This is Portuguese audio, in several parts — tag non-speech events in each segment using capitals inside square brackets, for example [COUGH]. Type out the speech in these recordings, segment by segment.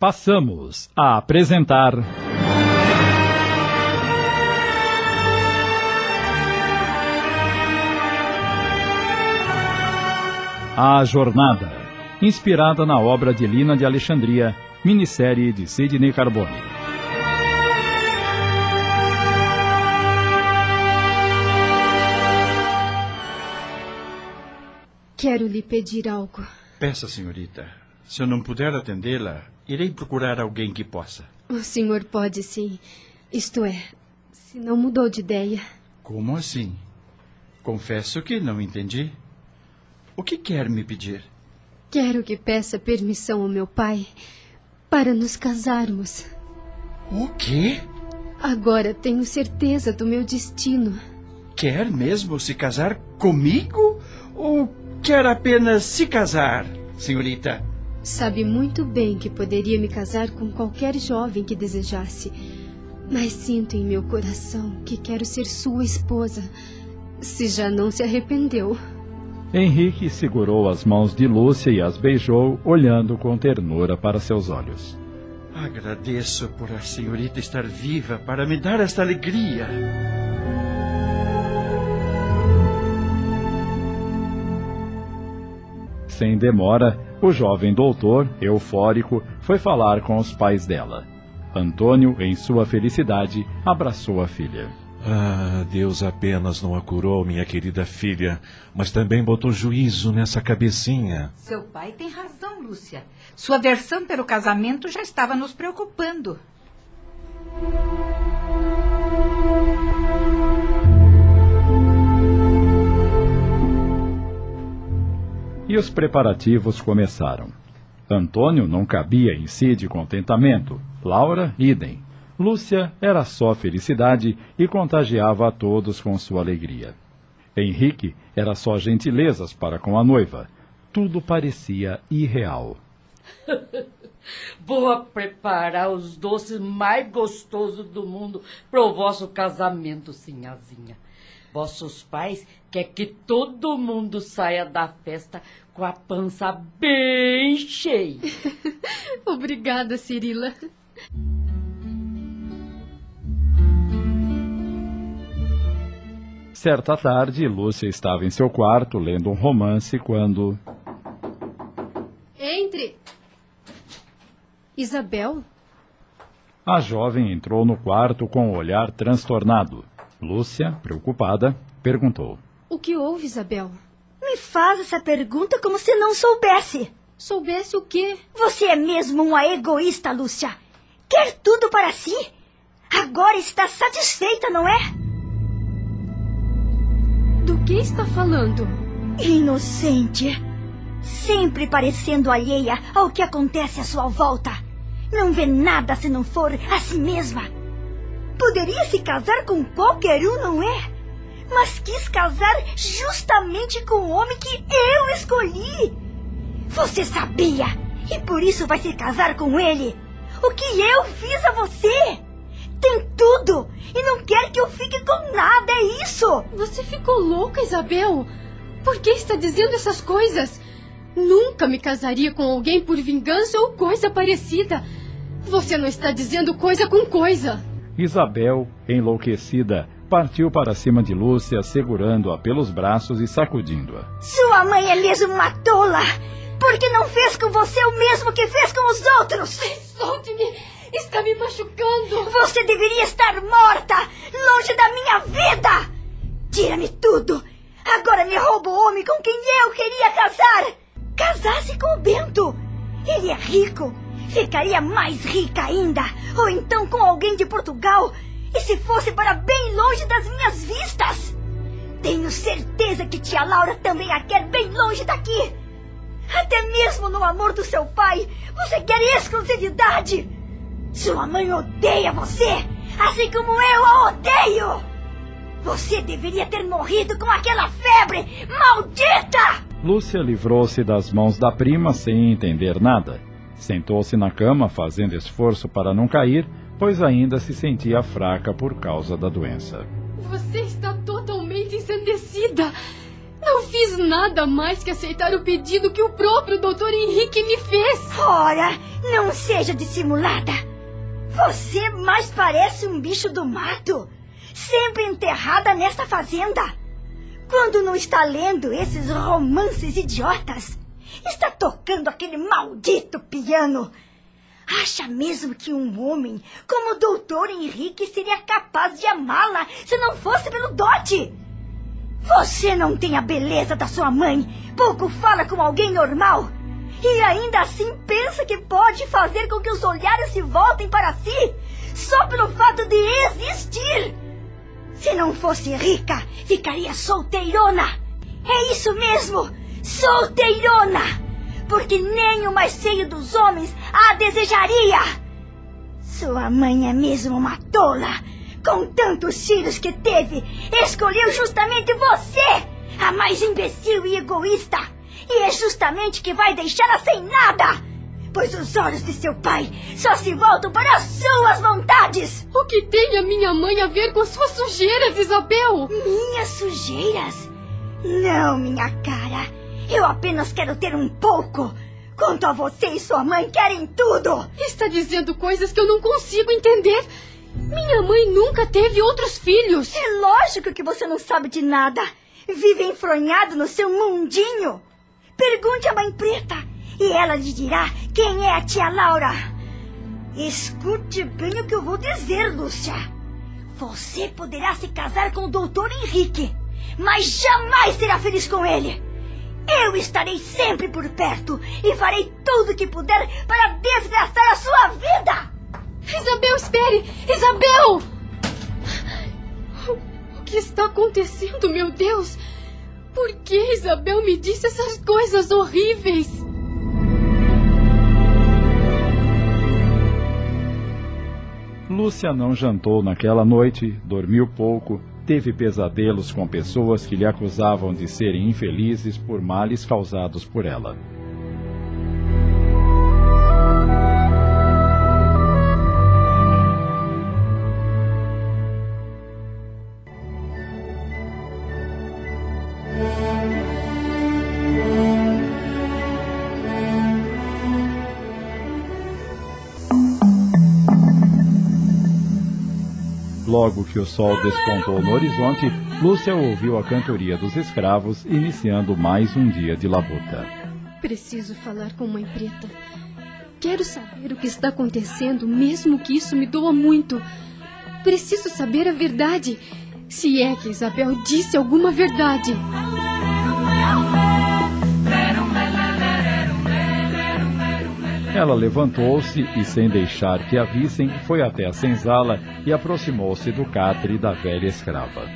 Passamos a apresentar. A Jornada, inspirada na obra de Lina de Alexandria, minissérie de Sidney Carbone. Quero lhe pedir algo. Peça, senhorita. Se eu não puder atendê-la, irei procurar alguém que possa. O senhor pode sim. Isto é, se não mudou de ideia. Como assim? Confesso que não entendi. O que quer me pedir? Quero que peça permissão ao meu pai para nos casarmos. O quê? Agora tenho certeza do meu destino. Quer mesmo se casar comigo? Ou quer apenas se casar, senhorita? Sabe muito bem que poderia me casar com qualquer jovem que desejasse. Mas sinto em meu coração que quero ser sua esposa, se já não se arrependeu. Henrique segurou as mãos de Lúcia e as beijou, olhando com ternura para seus olhos. Agradeço por a senhorita estar viva para me dar esta alegria. Sem demora, o jovem doutor, eufórico, foi falar com os pais dela. Antônio, em sua felicidade, abraçou a filha. Ah, Deus apenas não a curou, minha querida filha, mas também botou juízo nessa cabecinha. Seu pai tem razão, Lúcia. Sua versão pelo casamento já estava nos preocupando. E os preparativos começaram. Antônio não cabia em si de contentamento, Laura, idem. Lúcia era só felicidade e contagiava a todos com sua alegria. Henrique era só gentilezas para com a noiva. Tudo parecia irreal. [LAUGHS] Vou preparar os doces mais gostosos do mundo para o vosso casamento, sinhazinha. Vossos pais querem que todo mundo saia da festa com a pança bem cheia. [LAUGHS] Obrigada, Cirila. Certa tarde, Lúcia estava em seu quarto lendo um romance quando. Entre! Isabel? A jovem entrou no quarto com o um olhar transtornado. Lúcia, preocupada, perguntou: O que houve, Isabel? Me faz essa pergunta como se não soubesse. Soubesse o quê? Você é mesmo uma egoísta, Lúcia. Quer tudo para si. Agora está satisfeita, não é? Do que está falando? Inocente. Sempre parecendo alheia ao que acontece à sua volta. Não vê nada se não for a si mesma. Poderia se casar com qualquer um, não é? Mas quis casar justamente com o homem que eu escolhi. Você sabia e por isso vai se casar com ele. O que eu fiz a você? Tem tudo e não quer que eu fique com nada, é isso! Você ficou louca, Isabel? Por que está dizendo essas coisas? Nunca me casaria com alguém por vingança ou coisa parecida. Você não está dizendo coisa com coisa. Isabel, enlouquecida, partiu para cima de Lúcia, segurando-a pelos braços e sacudindo-a. Sua mãe é mesmo uma tola! Porque não fez com você o mesmo que fez com os outros! Solte-me! Está me machucando! Você deveria estar morta! Longe da minha vida! Tira-me tudo! Agora me rouba o homem com quem eu queria casar! Casasse com o Bento! Ele é rico! Ficaria mais rica ainda! Ou então com alguém de Portugal! E se fosse para bem longe das minhas vistas? Tenho certeza que tia Laura também a quer bem longe daqui! Até mesmo no amor do seu pai, você quer exclusividade! Sua mãe odeia você, assim como eu a odeio! Você deveria ter morrido com aquela febre maldita! Lúcia livrou-se das mãos da prima sem entender nada. Sentou-se na cama, fazendo esforço para não cair, pois ainda se sentia fraca por causa da doença. Você está totalmente ensandecida! Não fiz nada mais que aceitar o pedido que o próprio doutor Henrique me fez. Ora, não seja dissimulada. Você mais parece um bicho do mato, sempre enterrada nesta fazenda. Quando não está lendo esses romances idiotas, está tocando aquele maldito piano. Acha mesmo que um homem como o doutor Henrique seria capaz de amá-la se não fosse pelo dote? Você não tem a beleza da sua mãe, pouco fala como alguém normal. E ainda assim pensa que pode fazer com que os olhares se voltem para si só pelo fato de existir. Se não fosse rica, ficaria solteirona. É isso mesmo, solteirona. Porque nem o mais feio dos homens a desejaria. Sua mãe é mesmo uma tola. Com tantos filhos que teve, escolheu justamente você, a mais imbecil e egoísta. E é justamente que vai deixá-la sem nada. Pois os olhos de seu pai só se voltam para as suas vontades. O que tem a minha mãe a ver com suas sujeiras, Isabel? Minhas sujeiras? Não, minha cara. Eu apenas quero ter um pouco. Quanto a você e sua mãe querem tudo. Está dizendo coisas que eu não consigo entender. Minha mãe nunca teve outros filhos. É lógico que você não sabe de nada. Vive enfronhado no seu mundinho. Pergunte à mãe preta e ela lhe dirá quem é a tia Laura. Escute bem o que eu vou dizer, Lúcia. Você poderá se casar com o doutor Henrique, mas jamais será feliz com ele. Eu estarei sempre por perto e farei tudo o que puder para desgraçar a sua vida. Isabel, espere! Isabel! O que está acontecendo, meu Deus? Por que Isabel me disse essas coisas horríveis? Lúcia não jantou naquela noite, dormiu pouco, teve pesadelos com pessoas que lhe acusavam de serem infelizes por males causados por ela. Logo que o sol despontou no horizonte, Lúcia ouviu a cantoria dos escravos, iniciando mais um dia de labuta. Preciso falar com Mãe Preta. Quero saber o que está acontecendo, mesmo que isso me doa muito. Preciso saber a verdade. Se é que Isabel disse alguma verdade. Ela levantou-se e, sem deixar que a vissem, foi até a senzala e aproximou-se do catre da velha escrava.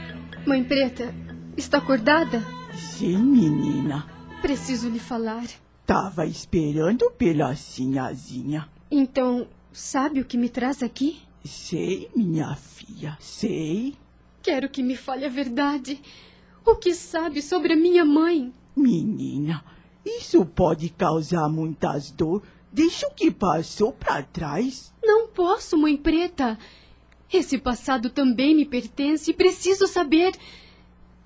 Mãe Preta, está acordada? Sim, menina. Preciso lhe falar. Tava esperando pela sinhazinha. Então, sabe o que me traz aqui? Sei, minha filha, sei. Quero que me fale a verdade. O que sabe sobre a minha mãe? Menina, isso pode causar muitas dor. Deixa o que passou para trás. Não posso, mãe preta. Esse passado também me pertence e preciso saber.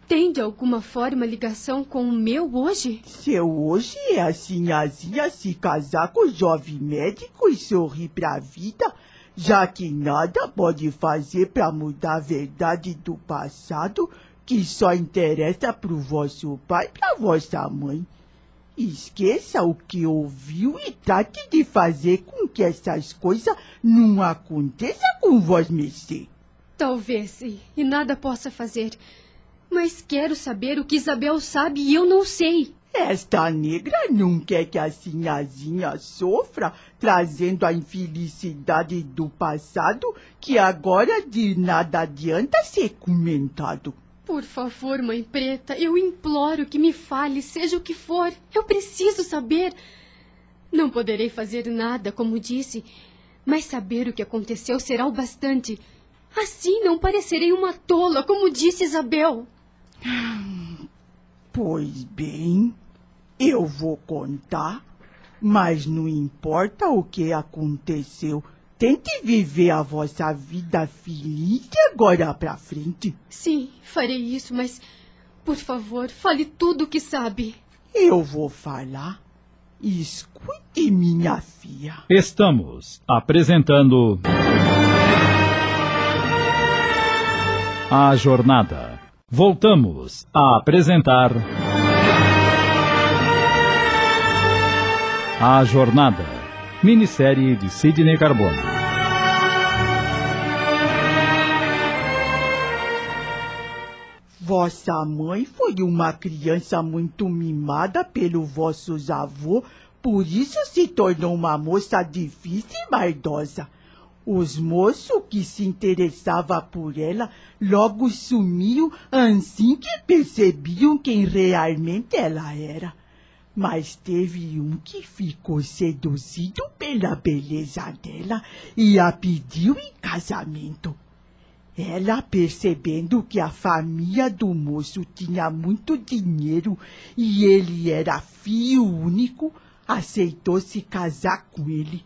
Tem de alguma forma ligação com o meu hoje? Seu hoje é a sinhazinha se casar com o jovem médico e sorrir pra vida, já que nada pode fazer para mudar a verdade do passado que só interessa pro vosso pai e pra vossa mãe. Esqueça o que ouviu e trate de fazer com que essas coisas não aconteçam com vós, mercê. Talvez, e nada possa fazer. Mas quero saber o que Isabel sabe e eu não sei. Esta negra não quer que a sinhazinha sofra, trazendo a infelicidade do passado que agora de nada adianta ser comentado. Por favor, mãe preta, eu imploro que me fale, seja o que for. Eu preciso saber. Não poderei fazer nada, como disse, mas saber o que aconteceu será o bastante. Assim não parecerei uma tola, como disse Isabel. [SIGHS] Pois bem, eu vou contar, mas não importa o que aconteceu. Tente viver a vossa vida feliz de agora pra frente. Sim, farei isso, mas Por favor, fale tudo o que sabe. Eu vou falar. Escute, minha filha. Estamos apresentando. A Jornada. Voltamos a apresentar. A Jornada. Minissérie de Sidney Carbone. Vossa mãe foi uma criança muito mimada pelo vossos avô, por isso se tornou uma moça difícil e maldosa. Os moços que se interessavam por ela logo sumiam assim que percebiam quem realmente ela era. Mas teve um que ficou seduzido pela beleza dela e a pediu em casamento. Ela, percebendo que a família do moço tinha muito dinheiro e ele era filho único, aceitou se casar com ele.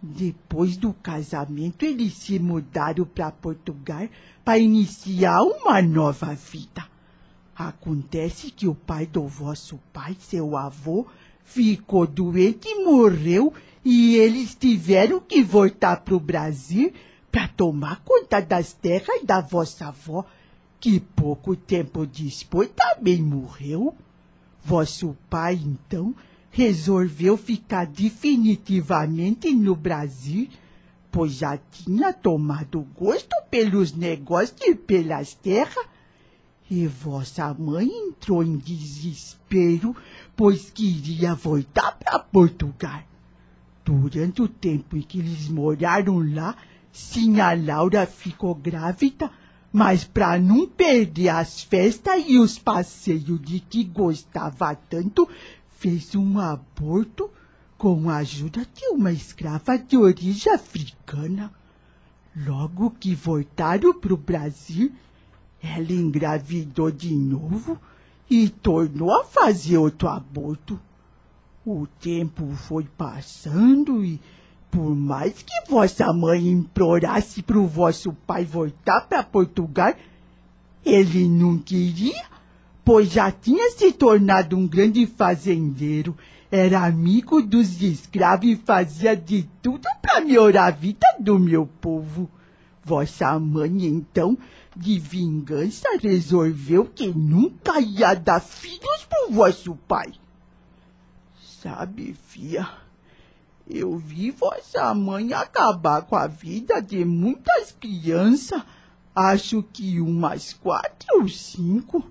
Depois do casamento, eles se mudaram para Portugal para iniciar uma nova vida. Acontece que o pai do vosso pai, seu avô, ficou doente e morreu, e eles tiveram que voltar para o Brasil para tomar conta das terras da vossa avó, que pouco tempo depois também morreu. Vosso pai, então, resolveu ficar definitivamente no Brasil, pois já tinha tomado gosto pelos negócios e pelas terras. E vossa mãe entrou em desespero, pois queria voltar para Portugal. Durante o tempo em que eles moraram lá, sim, a Laura ficou grávida, mas para não perder as festas e os passeios de que gostava tanto, fez um aborto com a ajuda de uma escrava de origem africana. Logo que voltaram para o Brasil, ela engravidou de novo e tornou a fazer outro aborto. O tempo foi passando e, por mais que vossa mãe implorasse para o vosso pai voltar para Portugal, ele não queria, pois já tinha se tornado um grande fazendeiro, era amigo dos escravos e fazia de tudo para melhorar a vida do meu povo. Vossa mãe, então, de vingança, resolveu que nunca ia dar filhos pro vosso pai. Sabe, filha, eu vi vossa mãe acabar com a vida de muitas crianças. Acho que umas quatro ou cinco.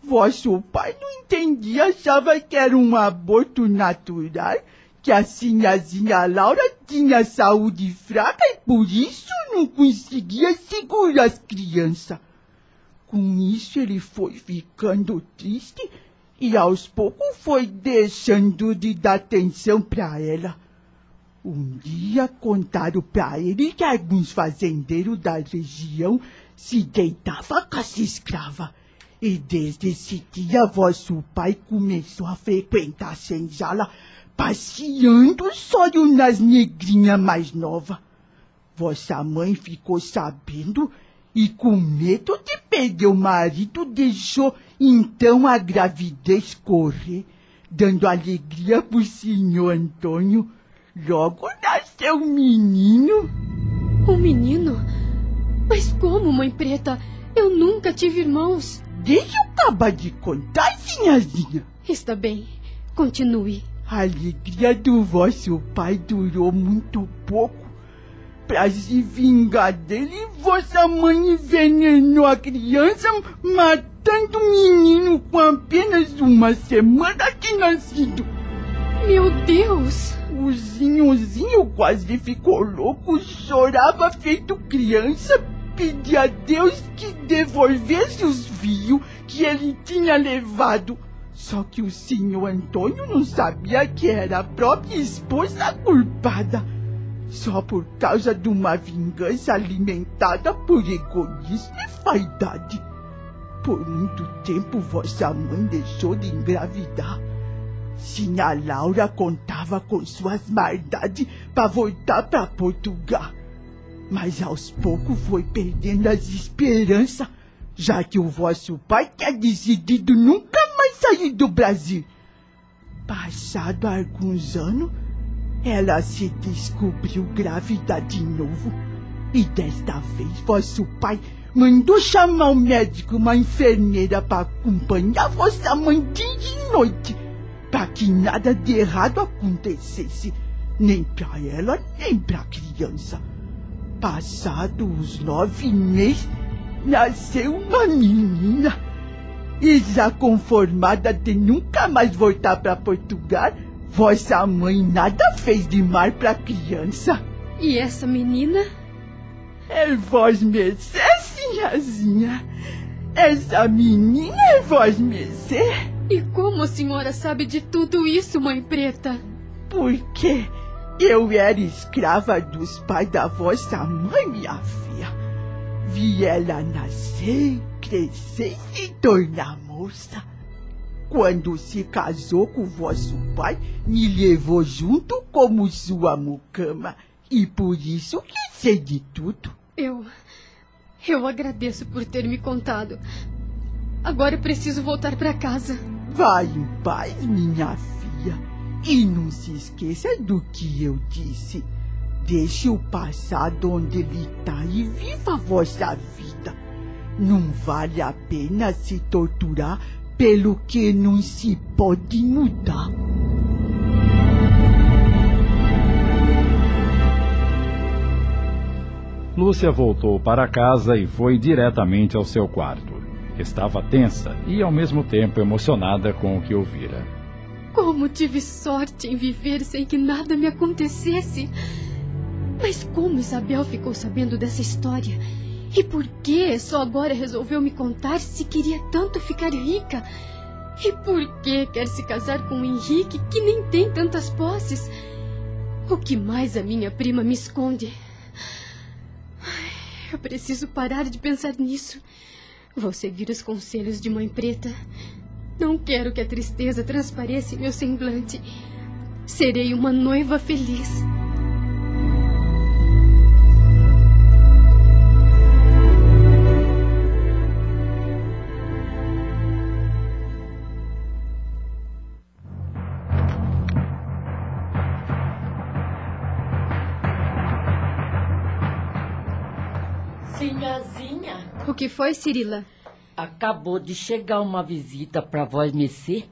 Vosso pai não entendia, achava que era um aborto natural, que a sinhazinha Laura tinha saúde fraca e por isso não conseguia segurar as crianças. Com isso ele foi ficando triste e aos poucos foi deixando de dar atenção para ela. Um dia contaram para ele que alguns fazendeiros da região se deitavam com as escravas. E desde esse dia vosso pai começou a frequentar a senzala, passeando só nas negrinhas mais novas. Vossa mãe ficou sabendo e com medo de perder o marido deixou então a gravidez correr, dando alegria pro senhor Antônio. Logo nasceu um menino. Um menino? Mas como, mãe preta? Eu nunca tive irmãos. Deixa eu acabar de contar, sinhazinha. Está bem. Continue. A alegria do vosso pai durou muito pouco. Pra se vingar dele, vossa mãe envenenou a criança, matando o menino com apenas uma semana de nascido. Meu Deus! O Zinhozinho quase ficou louco, chorava feito criança, pedia a Deus que devolvesse os fios que ele tinha levado. Só que o senhor Antônio não sabia que era a própria esposa culpada. Só por causa de uma vingança alimentada por egoísmo e vaidade. Por muito tempo vossa mãe deixou de engravidar. Sinha Laura contava com suas maldades para voltar para Portugal. Mas aos poucos foi perdendo as esperanças, já que o vosso pai tinha decidido nunca mais sair do Brasil. Passado alguns anos, ela se descobriu grávida de novo. E desta vez vosso pai mandou chamar um médico, uma enfermeira para acompanhar vossa mãe dia e noite, para que nada de errado acontecesse, nem para ela, nem para a criança. Passados os nove meses, nasceu uma menina. E já conformada de nunca mais voltar para Portugal, vossa mãe nada fez de mal para criança. E essa menina? É vós mercê, sinhazinha. Essa menina é vós mercê. E como a senhora sabe de tudo isso, mãe preta? Porque eu era escrava dos pais da vossa mãe, minha filha. Vi ela nascer, crescer e tornar moça. Quando se casou com vosso pai, me levou junto como sua mucama. E por isso que sei de tudo. Eu. Eu agradeço por ter me contado. Agora eu preciso voltar para casa. Vá em paz, minha filha. E não se esqueça do que eu disse. Deixe o passado onde ele está e viva a vossa vida. Não vale a pena se torturar pelo que não se pode mudar. Lúcia voltou para casa e foi diretamente ao seu quarto. Estava tensa e ao mesmo tempo emocionada com o que ouvira. Como tive sorte em viver sem que nada me acontecesse. Mas como Isabel ficou sabendo dessa história? E por que só agora resolveu me contar se queria tanto ficar rica? E por que quer se casar com o Henrique, que nem tem tantas posses? O que mais a minha prima me esconde? Eu preciso parar de pensar nisso. Vou seguir os conselhos de Mãe Preta. Não quero que a tristeza transpareça em meu semblante. Serei uma noiva feliz. Que foi, Cirila? acabou de chegar uma visita para vós Messê.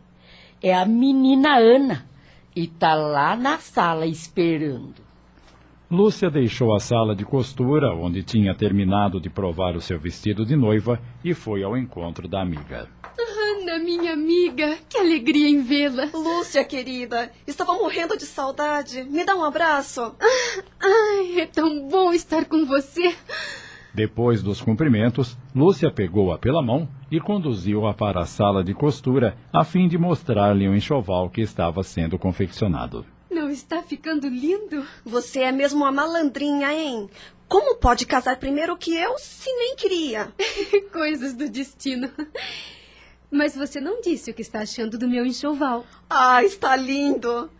É a menina Ana. E tá lá na sala esperando. Lúcia deixou a sala de costura, onde tinha terminado de provar o seu vestido de noiva, e foi ao encontro da amiga. Ana, minha amiga, que alegria em vê-la. Lúcia, querida, estava morrendo de saudade. Me dá um abraço. Ai, é tão bom estar com você. Depois dos cumprimentos, Lúcia pegou-a pela mão e conduziu-a para a sala de costura, a fim de mostrar-lhe o enxoval que estava sendo confeccionado. Não está ficando lindo? Você é mesmo uma malandrinha, hein? Como pode casar primeiro que eu, se nem queria? [LAUGHS] Coisas do destino. Mas você não disse o que está achando do meu enxoval. Ah, está lindo.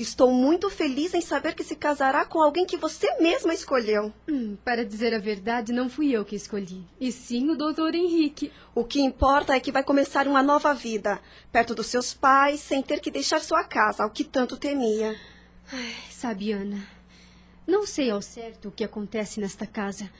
Estou muito feliz em saber que se casará com alguém que você mesma escolheu. Hum, para dizer a verdade, não fui eu que escolhi, e sim o doutor Henrique. O que importa é que vai começar uma nova vida, perto dos seus pais, sem ter que deixar sua casa, o que tanto temia. Ai, sabe, Ana, não sei ao certo o que acontece nesta casa.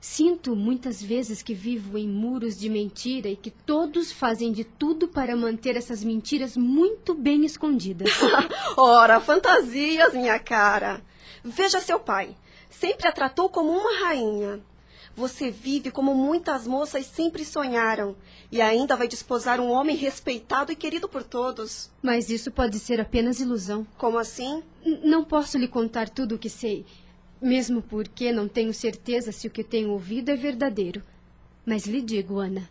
Sinto muitas vezes que vivo em muros de mentira e que todos fazem de tudo para manter essas mentiras muito bem escondidas. [LAUGHS] Ora, fantasias, minha cara. Veja seu pai. Sempre a tratou como uma rainha. Você vive como muitas moças sempre sonharam. E ainda vai desposar um homem respeitado e querido por todos. Mas isso pode ser apenas ilusão. Como assim? N- não posso lhe contar tudo o que sei. Mesmo porque não tenho certeza se o que tenho ouvido é verdadeiro. Mas lhe digo, Ana,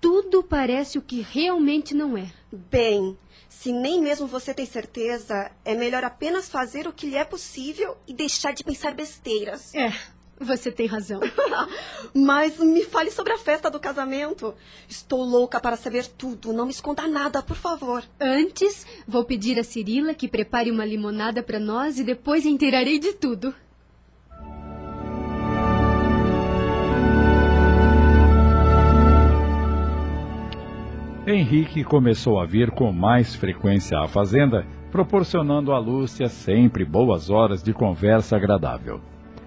tudo parece o que realmente não é. Bem, se nem mesmo você tem certeza, é melhor apenas fazer o que lhe é possível e deixar de pensar besteiras. É, você tem razão. [LAUGHS] Mas me fale sobre a festa do casamento. Estou louca para saber tudo. Não me esconda nada, por favor. Antes, vou pedir a Cirila que prepare uma limonada para nós e depois inteirarei de tudo. Henrique começou a vir com mais frequência à fazenda, proporcionando a Lúcia sempre boas horas de conversa agradável.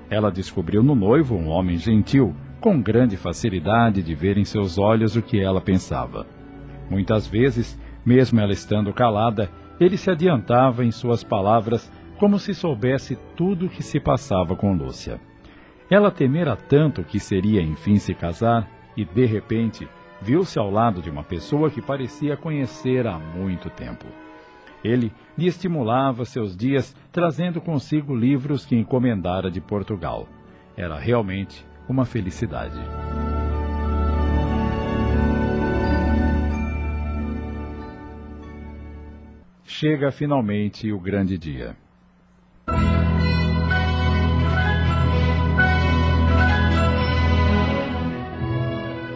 Ela descobriu no noivo um homem gentil, com grande facilidade de ver em seus olhos o que ela pensava. Muitas vezes, mesmo ela estando calada, ele se adiantava em suas palavras como se soubesse tudo o que se passava com Lúcia. Ela temera tanto que seria enfim se casar e, de repente, viu-se ao lado de uma pessoa que parecia conhecer há muito tempo. Ele lhe estimulava seus dias, trazendo consigo livros que encomendara de Portugal. Era realmente uma felicidade. Chega finalmente o grande dia.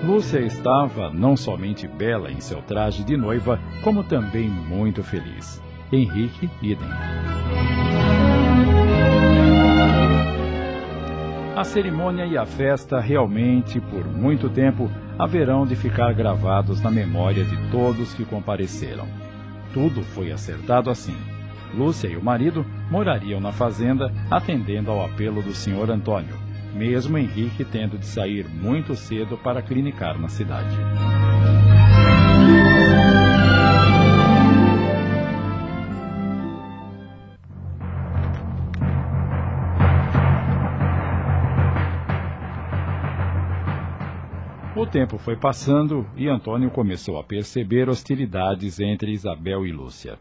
Lúcia estava não somente bela em seu traje de noiva, como também muito feliz. Henrique idem. A cerimônia e a festa realmente, por muito tempo, haverão de ficar gravados na memória de todos que compareceram. Tudo foi acertado assim. Lúcia e o marido morariam na fazenda, atendendo ao apelo do senhor Antônio mesmo Henrique tendo de sair muito cedo para clinicar na cidade. O tempo foi passando e Antônio começou a perceber hostilidades entre Isabel e Lúcia.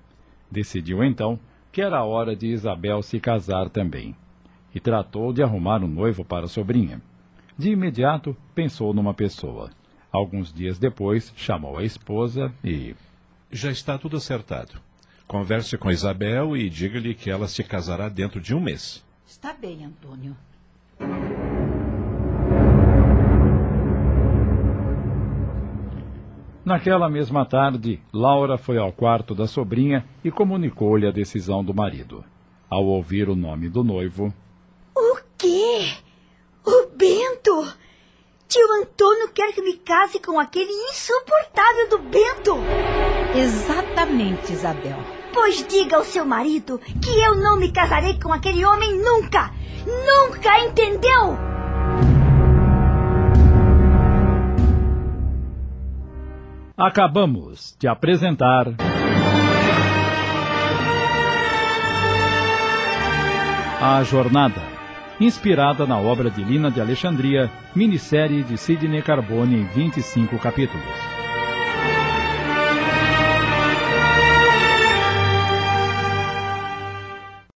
Decidiu então que era hora de Isabel se casar também e tratou de arrumar um noivo para a sobrinha. De imediato, pensou numa pessoa. Alguns dias depois, chamou a esposa e. Já está tudo acertado. Converse com Isabel e diga-lhe que ela se casará dentro de um mês. Está bem, Antônio. Naquela mesma tarde, Laura foi ao quarto da sobrinha e comunicou-lhe a decisão do marido. Ao ouvir o nome do noivo, quê? O Bento? Tio Antônio quer que me case com aquele insuportável do Bento? Exatamente, Isabel. Pois diga ao seu marido que eu não me casarei com aquele homem nunca! Nunca, entendeu? Acabamos de apresentar. A Jornada inspirada na obra de Lina de Alexandria, minissérie de Sidney Carbone em 25 capítulos.